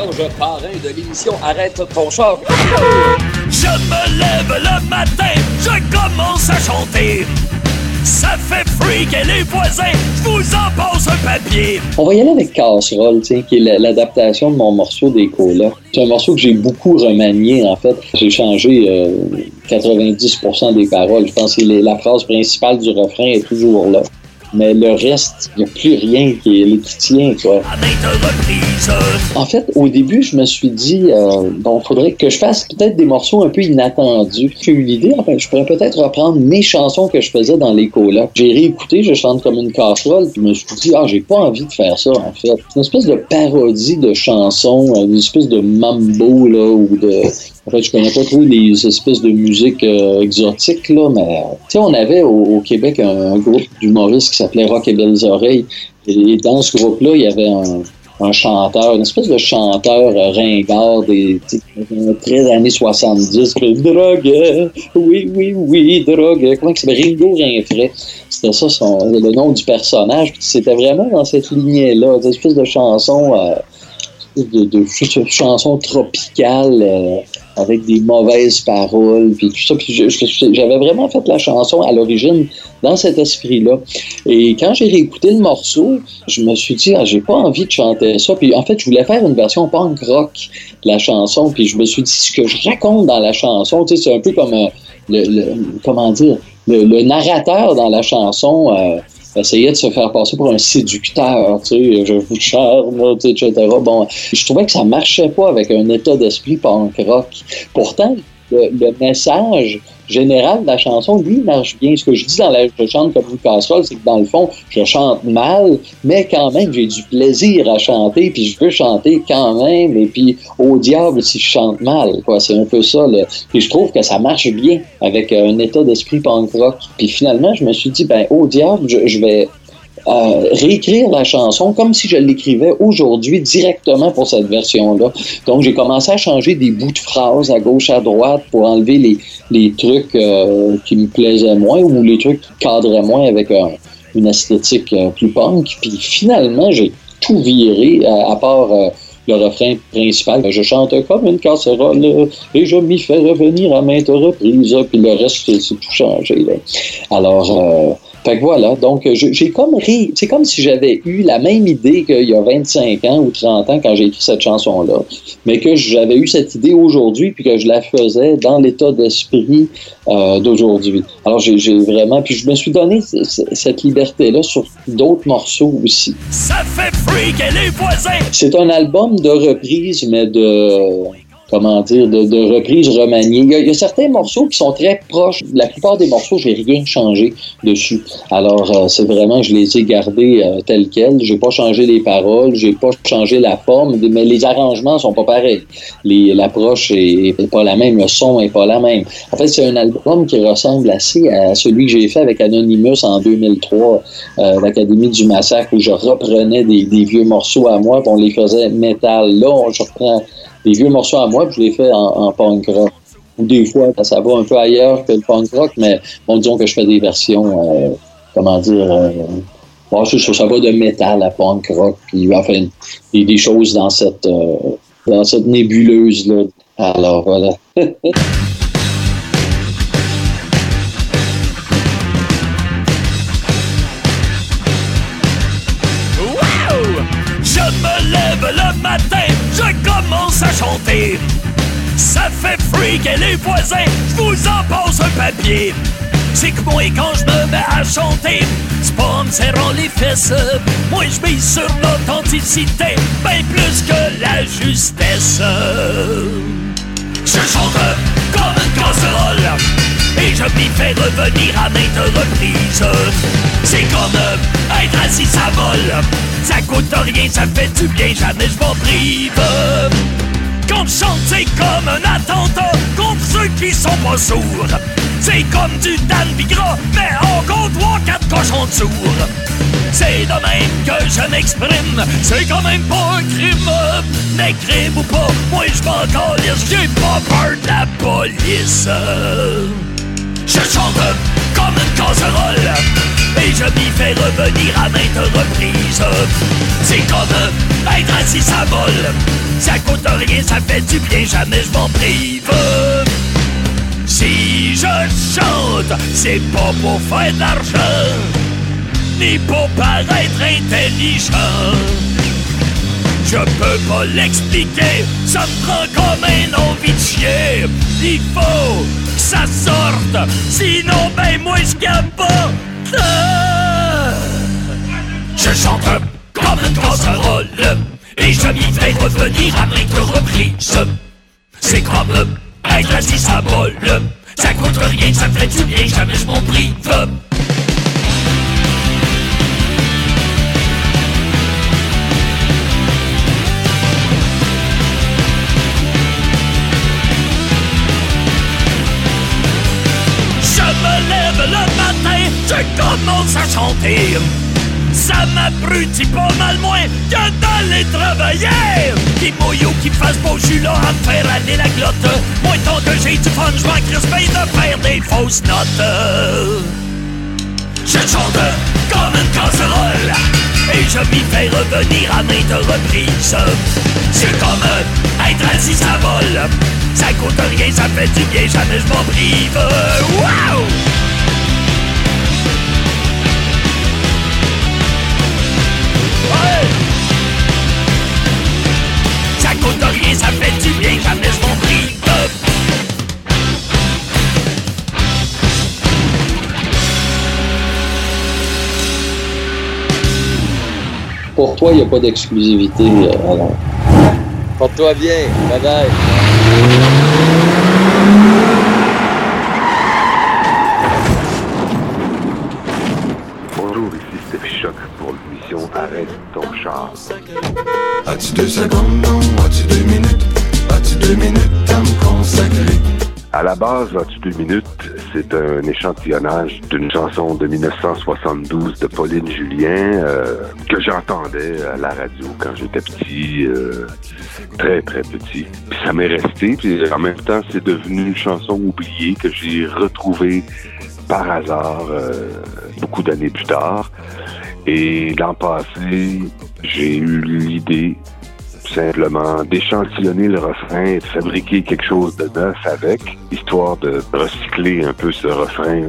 Serge, parrain de l'émission Arrête ton char. Je me lève le matin, je commence à chanter. Ça fait freak et les voisins, je vous en passe un papier. On va y aller avec Casserole, qui est l'adaptation de mon morceau des colas. C'est un morceau que j'ai beaucoup remanié, en fait. J'ai changé 90% des paroles. Je pense que la phrase principale du refrain est toujours là mais le reste, il n'y a plus rien qui est les tient, quoi. En fait, au début, je me suis dit, euh, bon, faudrait que je fasse peut-être des morceaux un peu inattendus. J'ai eu l'idée, enfin, je pourrais peut-être reprendre mes chansons que je faisais dans les là. J'ai réécouté, je chante comme une casserole, puis je me suis dit, ah, j'ai pas envie de faire ça, en fait. C'est une espèce de parodie de chansons, une espèce de mambo, là, ou de en fait, je connais pas trop les espèces de musique euh, exotiques, là, mais tu sais, on avait au, Québec un, groupe d'humoristes qui s'appelait Rock et Belles Oreilles. Et, dans ce groupe-là, il y avait un, chanteur, une espèce de chanteur euh, ringard des très années 70, drogue, oui, oui, oui, drogue, comment il s'appelle, Ringo Rinfray. C'était ça son, le nom du personnage. C'était vraiment dans cette lignée-là, une espèce de chanson, euh, de, chanson tropicale avec des mauvaises paroles, puis tout ça. j'avais vraiment fait la chanson à l'origine dans cet esprit-là. Et quand j'ai réécouté le morceau, je me suis dit, ah, j'ai pas envie de chanter ça. Puis en fait, je voulais faire une version punk rock de la chanson. Puis je me suis dit, ce que je raconte dans la chanson, tu sais, c'est un peu comme euh, le, comment dire, le, narrateur dans la chanson. Euh, essayait de se faire passer pour un séducteur, tu sais, je vous charme, etc. Bon, je trouvais que ça marchait pas avec un état d'esprit punk rock. Pourtant, le, message général de la chanson, lui, marche bien. Ce que je dis dans la Je chante comme une casserole, c'est que dans le fond, je chante mal, mais quand même, j'ai du plaisir à chanter, puis je veux chanter quand même, et puis au diable si je chante mal, quoi. C'est un peu ça, là. Je trouve que ça marche bien avec un état d'esprit punk rock. Puis finalement, je me suis dit, ben, au diable, je vais réécrire la chanson comme si je l'écrivais aujourd'hui directement pour cette version-là. Donc, j'ai commencé à changer des bouts de phrases à gauche, à droite pour enlever les, les trucs euh, qui me plaisaient moins ou les trucs qui cadraient moins avec une esthétique euh, plus punk. Puis finalement, j'ai tout viré, à, part euh, le refrain principal. Je chante comme une casserole et je m'y fais revenir à maintes reprises. Puis le reste, c'est tout changé. Là. Alors, fait que voilà, donc j'ai comme ri. C'est comme si j'avais eu la même idée qu'il y a 25 ans ou 30 ans quand j'ai écrit cette chanson-là, mais que j'avais eu cette idée aujourd'hui puis que je la faisais dans l'état d'esprit euh, d'aujourd'hui. Alors j'ai vraiment, puis je me suis donné cette liberté-là sur d'autres morceaux aussi. Ça fait freak les voisins! C'est un album de reprise, mais de comment dire, de, de reprises remaniées. Il y, a, certains morceaux qui sont très proches. La plupart des morceaux, j'ai rien changé dessus. Alors, euh, c'est vraiment, je les ai gardés euh, tels quels. J'ai pas changé les paroles, j'ai pas changé la forme, mais les arrangements sont pas pareils. L'approche est, pas la même, le son est pas la même. En fait, c'est un album qui ressemble assez à celui que j'ai fait avec Anonymous en 2003, euh, l'Académie du Massacre, où je reprenais des, des vieux morceaux à moi, puis on les faisait métal. Là, je reprends des vieux morceaux à moi, je les fais en, punk rock. Des fois, ça va un peu ailleurs que le punk rock, mais bon, disons que je fais des versions, euh, comment dire, euh, bon, ça, va de métal à punk rock, puis enfin, a des choses dans cette, euh, dans cette nébuleuse-là. Alors, voilà. Ça fait freak et les voisins, je vous en passe un papier. C'est que moi, quand je me mets à chanter, c'est pas me les fesses. Moi, je mise sur l'authenticité, bien plus que la justesse. Je chante comme une casserole et je m'y fais revenir à maintes reprises. C'est comme être assis, ça vole. Ça coûte rien, ça fait du bien, jamais je m'en prive. Je chante, c'est comme un attentat contre ceux qui sont pas sourds. C'est comme du Dan Bigra, mais en compte trois, quatre cochons de sourds. C'est de même que je m'exprime, c'est quand même pas un crime. Crime ou pas, moi je m'en calisse, j'ai pas peur de la police. Je chante comme une casserole Et je m'y fais revenir à maintes reprises C'est comme être assis à vol Ça coûte rien, ça fait du bien, jamais je m'en prive Si je chante, c'est pas pour faire d'argent Ni pour paraître intelligent je peux pas l'expliquer, ça me prend comme un envie de chier. Il faut que ça sorte, sinon ben moi je pas. Je chante comme une casserole et je m'y fais revenir avec le reprise. C'est comme assis à bol. Ça coûte rien, ça fait du bien, jamais je m'en prive. je commence à chanter. Ça m'abrutit pas mal moins que d'aller travailler. Qui mouille ou qui fasse beau, jus là à me faire aller la glotte. Moi, tant que j'ai du fun, je m'en de faire des fausses notes. Je chante comme une casserole et je m'y fais revenir à maintes reprises. C'est comme être assis à vol. Ça coûte rien, ça fait du bien, jamais je m'en prive. Wow! Rien, ça fait du bien, jamais je m'en prive. Pour toi, il n'y a pas d'exclusivité, euh, alors? Porte-toi bien. Bye bye. Bonjour, ici Steph Choc pour l'émission Arrête ton char. As-tu deux secondes, la base, As-tu deux minutes, c'est un échantillonnage d'une chanson de 1972 de Pauline Julien euh, que j'entendais à la radio quand j'étais petit, euh, très très petit. Puis ça m'est resté, puis en même temps, c'est devenu une chanson oubliée que j'ai retrouvée par hasard euh, beaucoup d'années plus tard. Et l'an passé, j'ai eu l'idée simplement d'échantillonner le refrain et de fabriquer quelque chose de neuf avec, histoire de recycler un peu ce refrain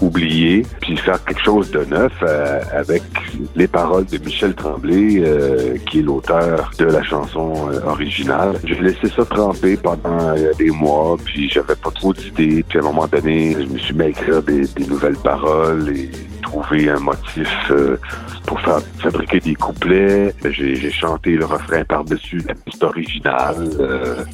oublié, puis faire quelque chose de neuf euh, avec les paroles de Michel Tremblay, euh, qui est l'auteur de la chanson euh, originale. J'ai laissé ça tremper pendant des mois, puis j'avais pas trop d'idées, puis à un moment donné, je me suis mis à écrire des, des nouvelles paroles trouver un motif euh, pour fabriquer des couplets. J'ai j'ai chanté le refrain par-dessus la piste originale. euh,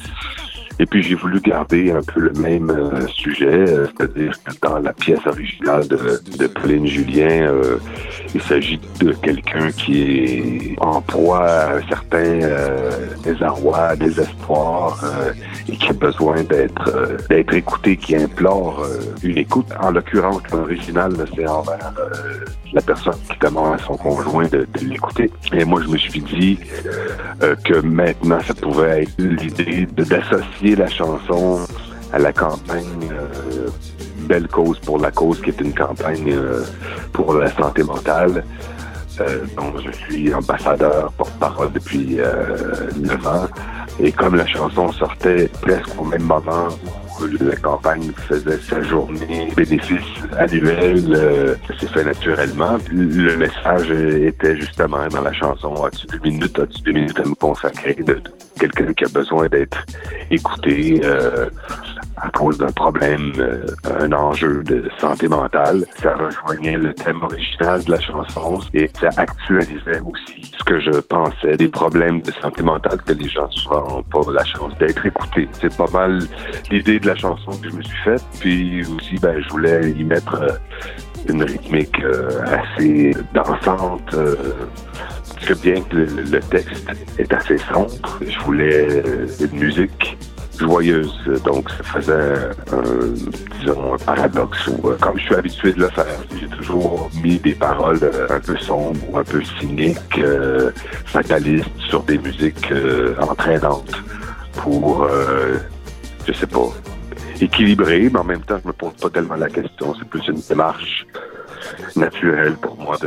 et puis j'ai voulu garder un peu le même euh, sujet, euh, c'est-à-dire que dans la pièce originale de, de Pauline Julien, euh, il s'agit de quelqu'un qui est en proie à un certain désarroi, désespoir, et qui a besoin d'être d'être écouté, qui implore une écoute. En l'occurrence, l'original, c'est envers la personne qui demande à son conjoint de, de l'écouter. Et moi, je me suis dit que maintenant, ça pouvait être l'idée de- la chanson à la campagne euh, Belle cause pour la cause, qui est une campagne euh, pour la santé mentale. Euh, dont je suis ambassadeur porte-parole depuis euh, 9 ans. Et comme la chanson sortait presque au même moment la campagne faisait sa journée bénéfice annuel, euh, ça s'est fait naturellement. Le message était justement dans la chanson As-tu deux minutes, as-tu deux minutes à me consacrer de quelqu'un qui a besoin d'être écouté euh, à cause d'un problème, euh, un enjeu de santé mentale. Ça rejoignait le thème original de la chanson et ça actualisait aussi ce que je pensais des problèmes de santé mentale que les gens souvent n'ont pas la chance d'être écoutés. C'est pas mal l'idée de la chanson que je me suis faite. Puis aussi, ben, je voulais y mettre euh, une rythmique euh, assez dansante. euh, parce que bien que le, le texte est assez sombre, je voulais euh, une musique joyeuse. Donc, ça faisait un, disons, un paradoxe où, euh, comme je suis habitué de le faire, j'ai toujours mis des paroles euh, un peu sombres ou un peu cyniques, euh, fatalistes sur des musiques entraînantes pour, je sais pas, équilibrer, mais en même temps, je me pose pas tellement la question. C'est plus une démarche naturel pour moi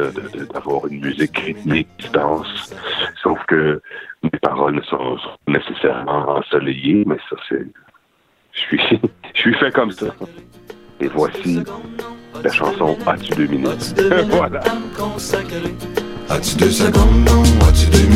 d'avoir une musique rythmique qui se danse. Sauf que mes paroles sont, sont nécessairement ensoleillées, mais ça c'est. Je suis, je suis fait comme ça. Et voici la chanson As-tu deux minutes? voilà. As-tu deux secondes, non? As-tu deux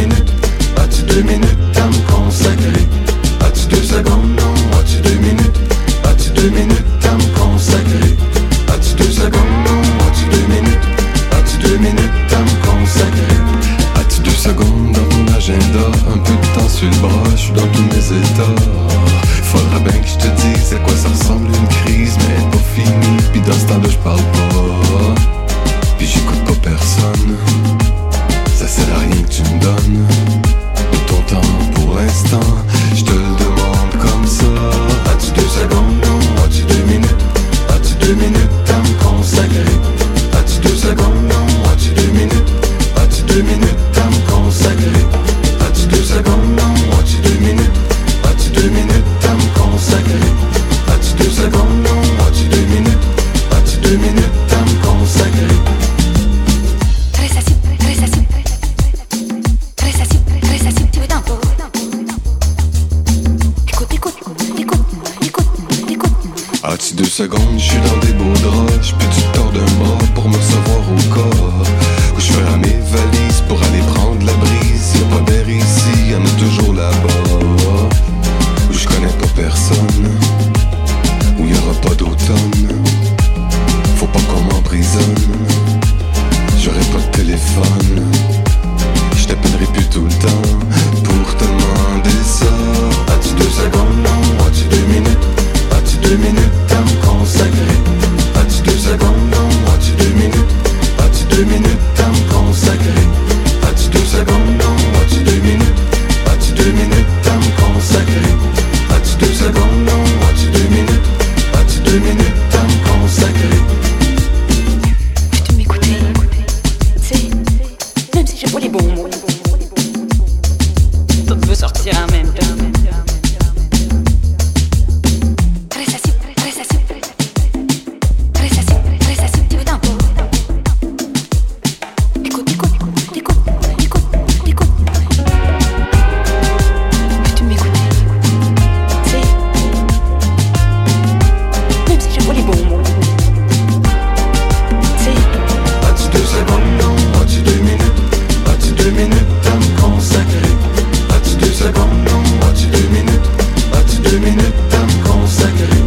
deux minutes à me consacrer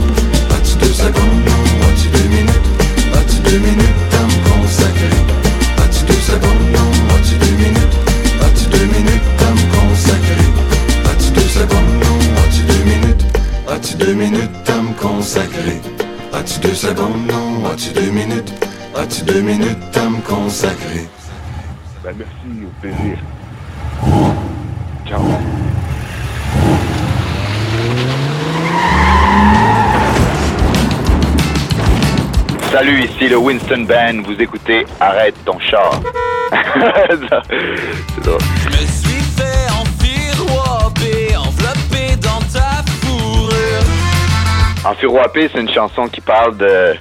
As-tu deux secondes, non As-tu deux minutes As-tu deux minutes à me consacrer As-tu deux secondes, non As-tu deux minutes As-tu deux minutes à me consacrer As-tu deux secondes, non As-tu deux minutes As-tu deux minutes à me consacrer As-tu deux secondes, non As-tu deux minutes As-tu deux minutes à me consacrer Ben, merci, au. Salut, ici le Winston Band. Vous écoutez Arrête ton char. C'est drôle. Je me suis fait enfiroiper, enveloppé dans ta fourrure. Enfiroapé, c'est une chanson qui parle de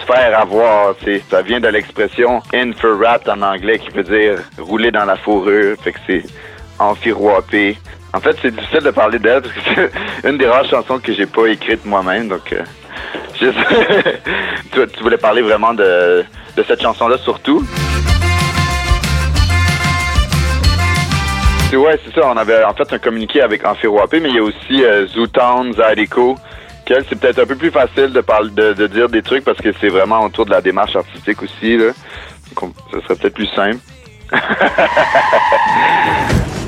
se faire avoir. Ça vient de l'expression in for rat en anglais qui veut dire rouler dans la fourrure. Fait que c'est enfiroapé. En fait, c'est difficile de parler d'elle parce que c'est une des rares chansons que j'ai pas écrite moi-même. Donc, euh, tu, voulais parler vraiment de, cette chanson-là surtout? Ouais, c'est ça. On avait en fait un communiqué avec Enfiroapé, mais il y a aussi euh, Zootown, Zydeco, c'est peut-être un peu plus facile de, dire des trucs parce que c'est vraiment autour de la démarche artistique aussi. Là. Donc, on- ça serait peut-être plus simple.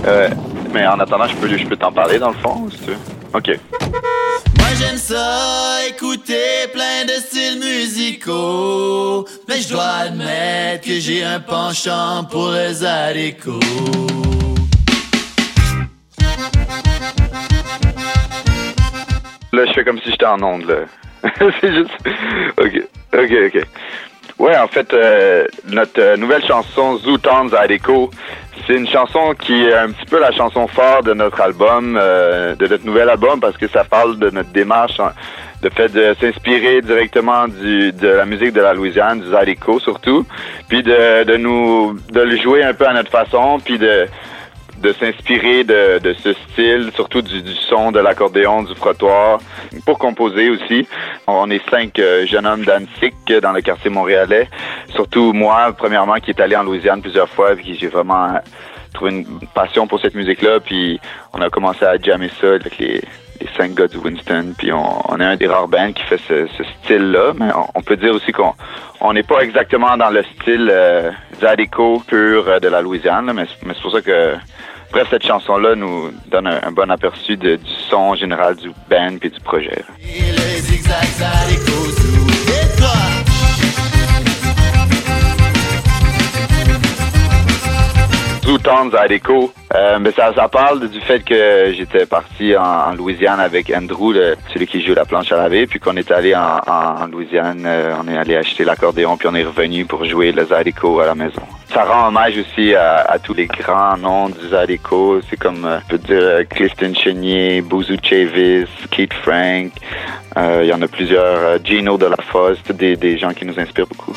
Euh, mais en attendant, je peux, je peux t'en parler dans le fond, si tu veux. OK. J'aime ça, écouter plein de styles musicaux. Mais je dois admettre que j'ai un penchant pour le Zydeco. Là, je fais comme si j'étais en onde, là. c'est juste... OK, OK, OK. Ouais, en fait, euh, notre euh, nouvelle chanson, Zootown Zydeco, c'est une chanson qui est un petit peu la chanson phare de notre album, euh, de notre nouvel album, parce que ça parle de notre démarche le fait de s'inspirer directement du, de la musique de la Louisiane, du Zydeco surtout, puis de, de nous de le jouer un peu à notre façon, puis de de s'inspirer de, de ce style, surtout du, du son de l'accordéon, du frottoir, pour composer aussi. On est cinq euh, jeunes hommes d'Annecy dans le quartier montréalais. Surtout moi, premièrement, qui est allé en Louisiane plusieurs fois, puis j'ai vraiment trouvé une passion pour cette musique-là, puis on a commencé à jammer ça avec les, cinq gars de Winston, puis on, est un des rares bands qui fait ce, ce style-là, mais on, peut dire aussi qu'on on n'est pas exactement dans le style euh, pur euh, de la Louisiane, là, mais c'est pour ça que Bref, cette chanson-là nous donne un, bon aperçu du son général du band puis du projet. Et Zootown Zydeco, euh, mais ça, ça parle du fait que j'étais parti en, Louisiane avec Andrew, celui qui joue la planche à laver, puis qu'on est allé en, Louisiane, euh, on est allé acheter l'accordéon, puis on est revenu pour jouer le Zydeco à la maison. Ça rend hommage aussi à, à tous les grands noms du Zydeco, c'est comme, euh, je peux dire, euh, Clifton Chenier, Bouzou Chavis, Keith Frank, euh, il y en a plusieurs, Gino de la Fosse, des, des gens qui nous inspirent beaucoup.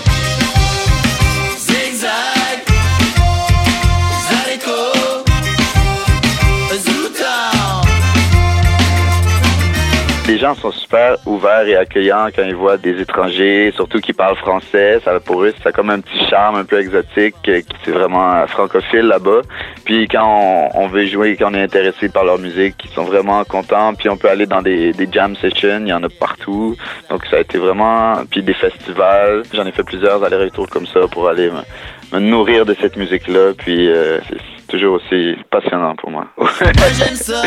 Les gens sont super ouverts et accueillants quand ils voient des étrangers, surtout qui parlent français. Ça, pour eux, ça a comme un petit charme un peu exotique. euh, qui- C'est vraiment euh, francophile là-bas. Puis quand on, veut jouer, quand on est intéressé par leur musique, ils sont vraiment contents. Puis on peut aller dans des, jam sessions, il y en a partout. Donc ça a été vraiment... Puis des festivals. J'en ai fait plusieurs allers-retours comme ça pour aller me, nourrir de cette musique-là. Puis euh, toujours aussi passionnant pour moi. J'aime ça,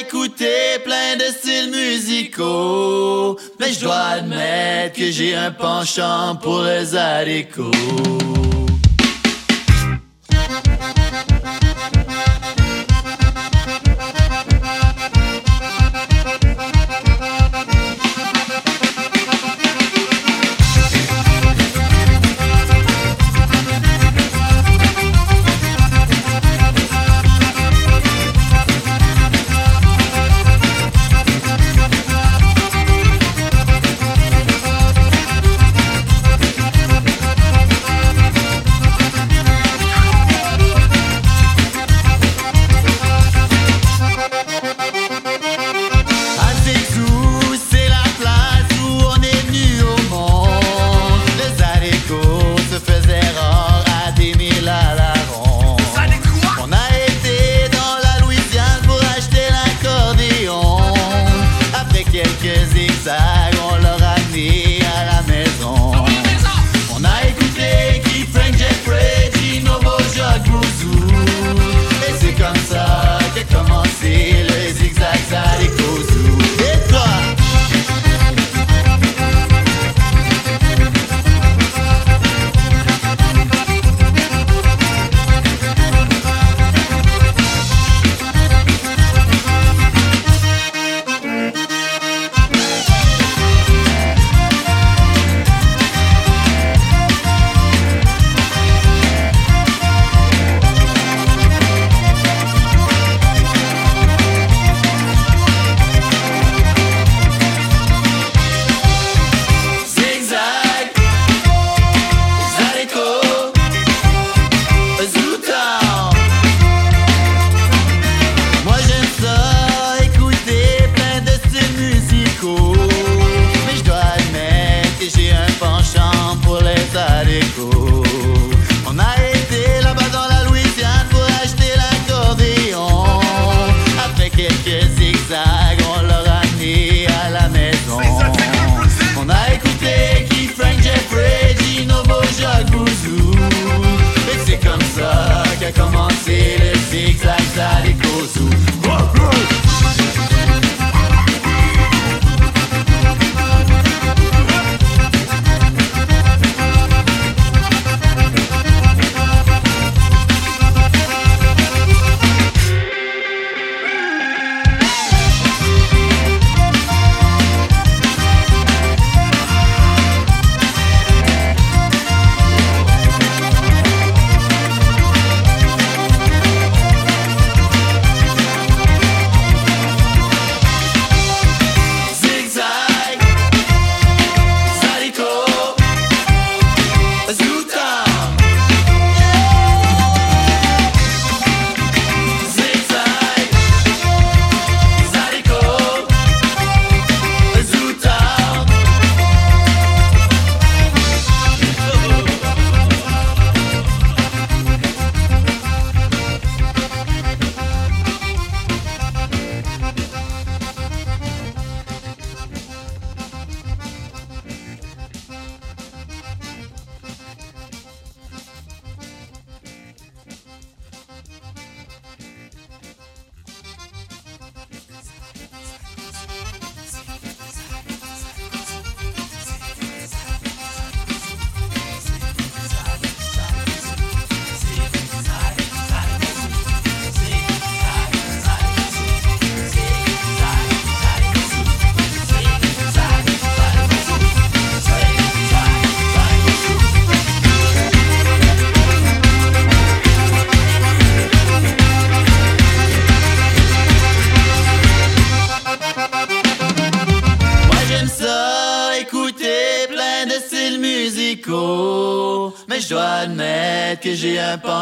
écouter plein de styles musicaux. Mais je dois admettre que j'ai un penchant pour les Zydeco. go.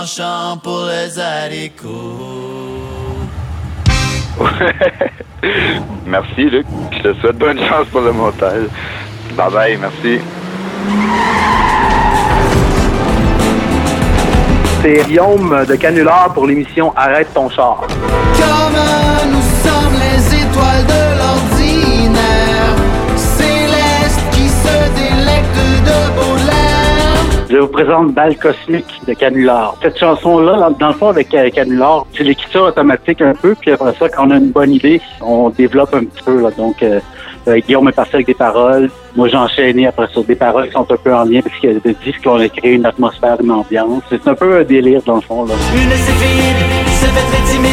Un penchant pour les haricots. merci, Luc. Je te souhaite bonne chance pour le montage. Bye bye, merci. C'est Guillaume de Canular pour l'émission Arrête ton char. Comme nous sommes les étoiles de Je vous présente Balle cosmique de Canular. Cette chanson-là, dans- le fond, avec euh, Canular, c'est l'écriture automatique un peu, puis après ça, quand on a une bonne idée, on développe un petit peu. Là. Donc, euh, euh, Guillaume est parti avec des paroles. Moi, j'ai enchaîné après ça des paroles qui sont un peu en lien, parce qu'il y a des disques qu'on a créé une atmosphère, une ambiance. C'est un peu un délire, dans le fond. Là. Une se fait timide.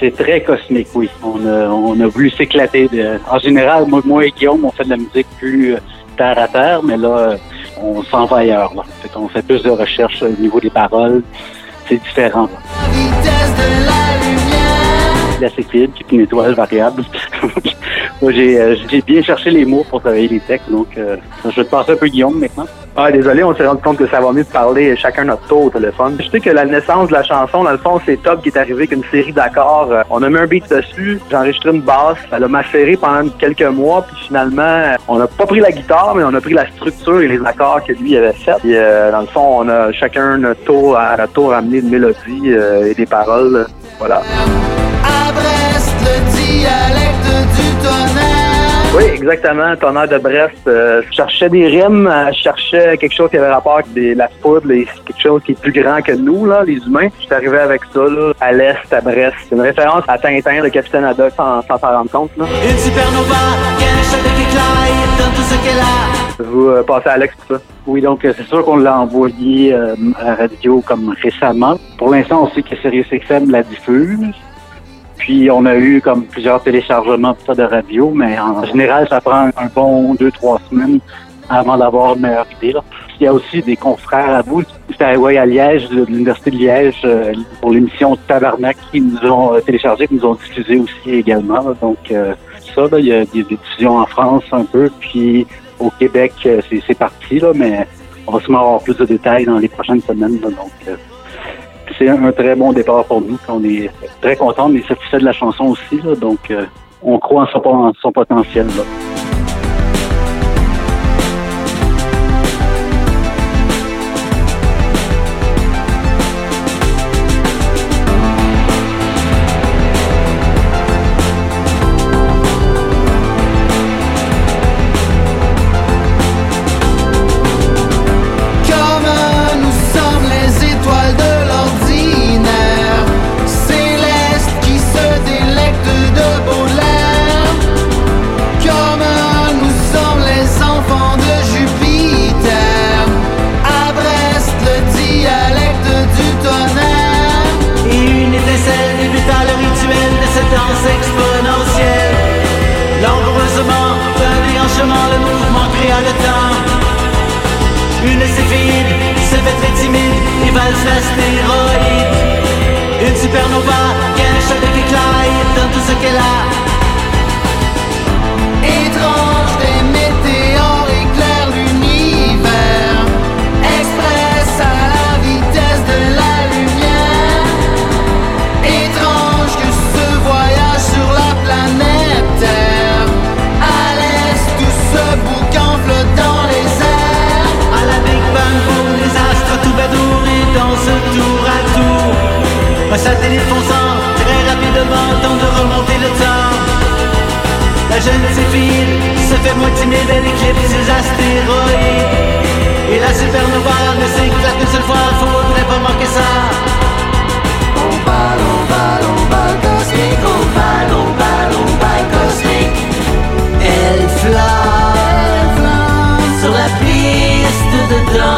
C'est très cosmique, oui. On a, on a voulu s'éclater. de- En général, moi, moi et Guillaume, on fait de la musique plus euh, terre à terre, mais là, on s'en va ailleurs. Là. Fait fait plus de recherches au niveau des paroles. C'est différent. Une étoile variable. euh, j'ai bien cherché les mots pour travailler les textes, donc euh, je vais te passer un peu Guillaume maintenant. Ah, désolé, on s'est rendu compte que ça va mieux de parler chacun notre tour au téléphone. Je sais que la naissance de la chanson, dans le fond, c'est Top qui est arrivé avec une série d'accords. Euh, On a mis un beat dessus, j'ai enregistré une basse, elle a macéré pendant quelques mois, puis finalement, on n'a pas pris la guitare, mais on a pris la structure et les accords que lui avait fait. Dans le fond, on a chacun notre tour à notre tour amené une mélodie et des paroles. Voilà. À Brest, le dialecte du tonnerre. Oui, exactement. Tonnerre de Brest. Euh, je cherchais des rimes, euh, je cherchais quelque chose qui avait rapport avec des, la foudre, les- quelque chose qui est plus grand que nous, là, les humains. Je suis arrivé avec ça, là, à l'est, à Brest. C'est une référence à Tintin, le capitaine Haddock, sans s'en rendre compte. Là. Une supernova qui a un chef de éclair dans tout ce qu'elle a. Je vais vous euh, passer à Alex pour ça. Oui, donc euh, c'est sûr qu'on l'a envoyé euh, à la radio comme récemment. Pour l'instant, on sait que SiriusXM la diffuse. Puis on a eu comme plusieurs téléchargements de radio, mais en général, ça prend un bon deux, trois semaines avant d'avoir une meilleure idée. Là. Il y a aussi des confrères à vous. C'était ouais, à Liège, de l'Université de Liège, euh, pour l'émission Tabarnak, qui nous ont euh, téléchargé, qui nous ont diffusé aussi également. là. Donc euh, ça, là, il y a des diffusions en France un peu, puis au Québec, c'est parti, là, mais on va sûrement avoir plus de détails dans les prochaines semaines. donc, c'est un, très bon départ pour nous. On est très contents, mais satisfait de la chanson aussi. donc, euh, on croit en son, en son potentiel.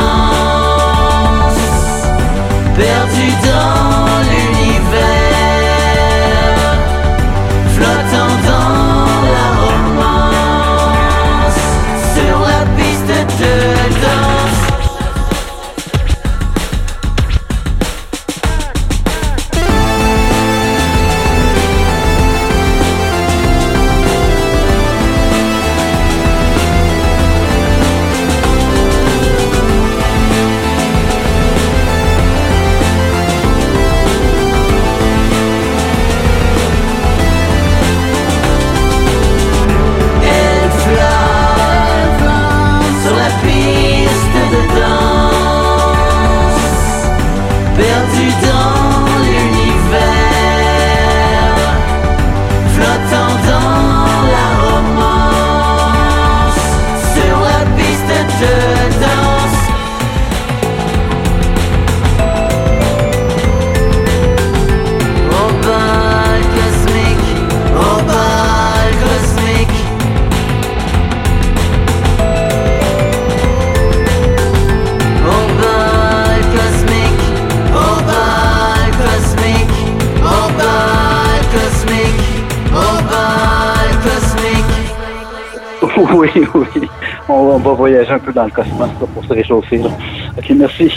De danse, perdue dans un peu dans le cosmos pour se réchauffer. OK, merci.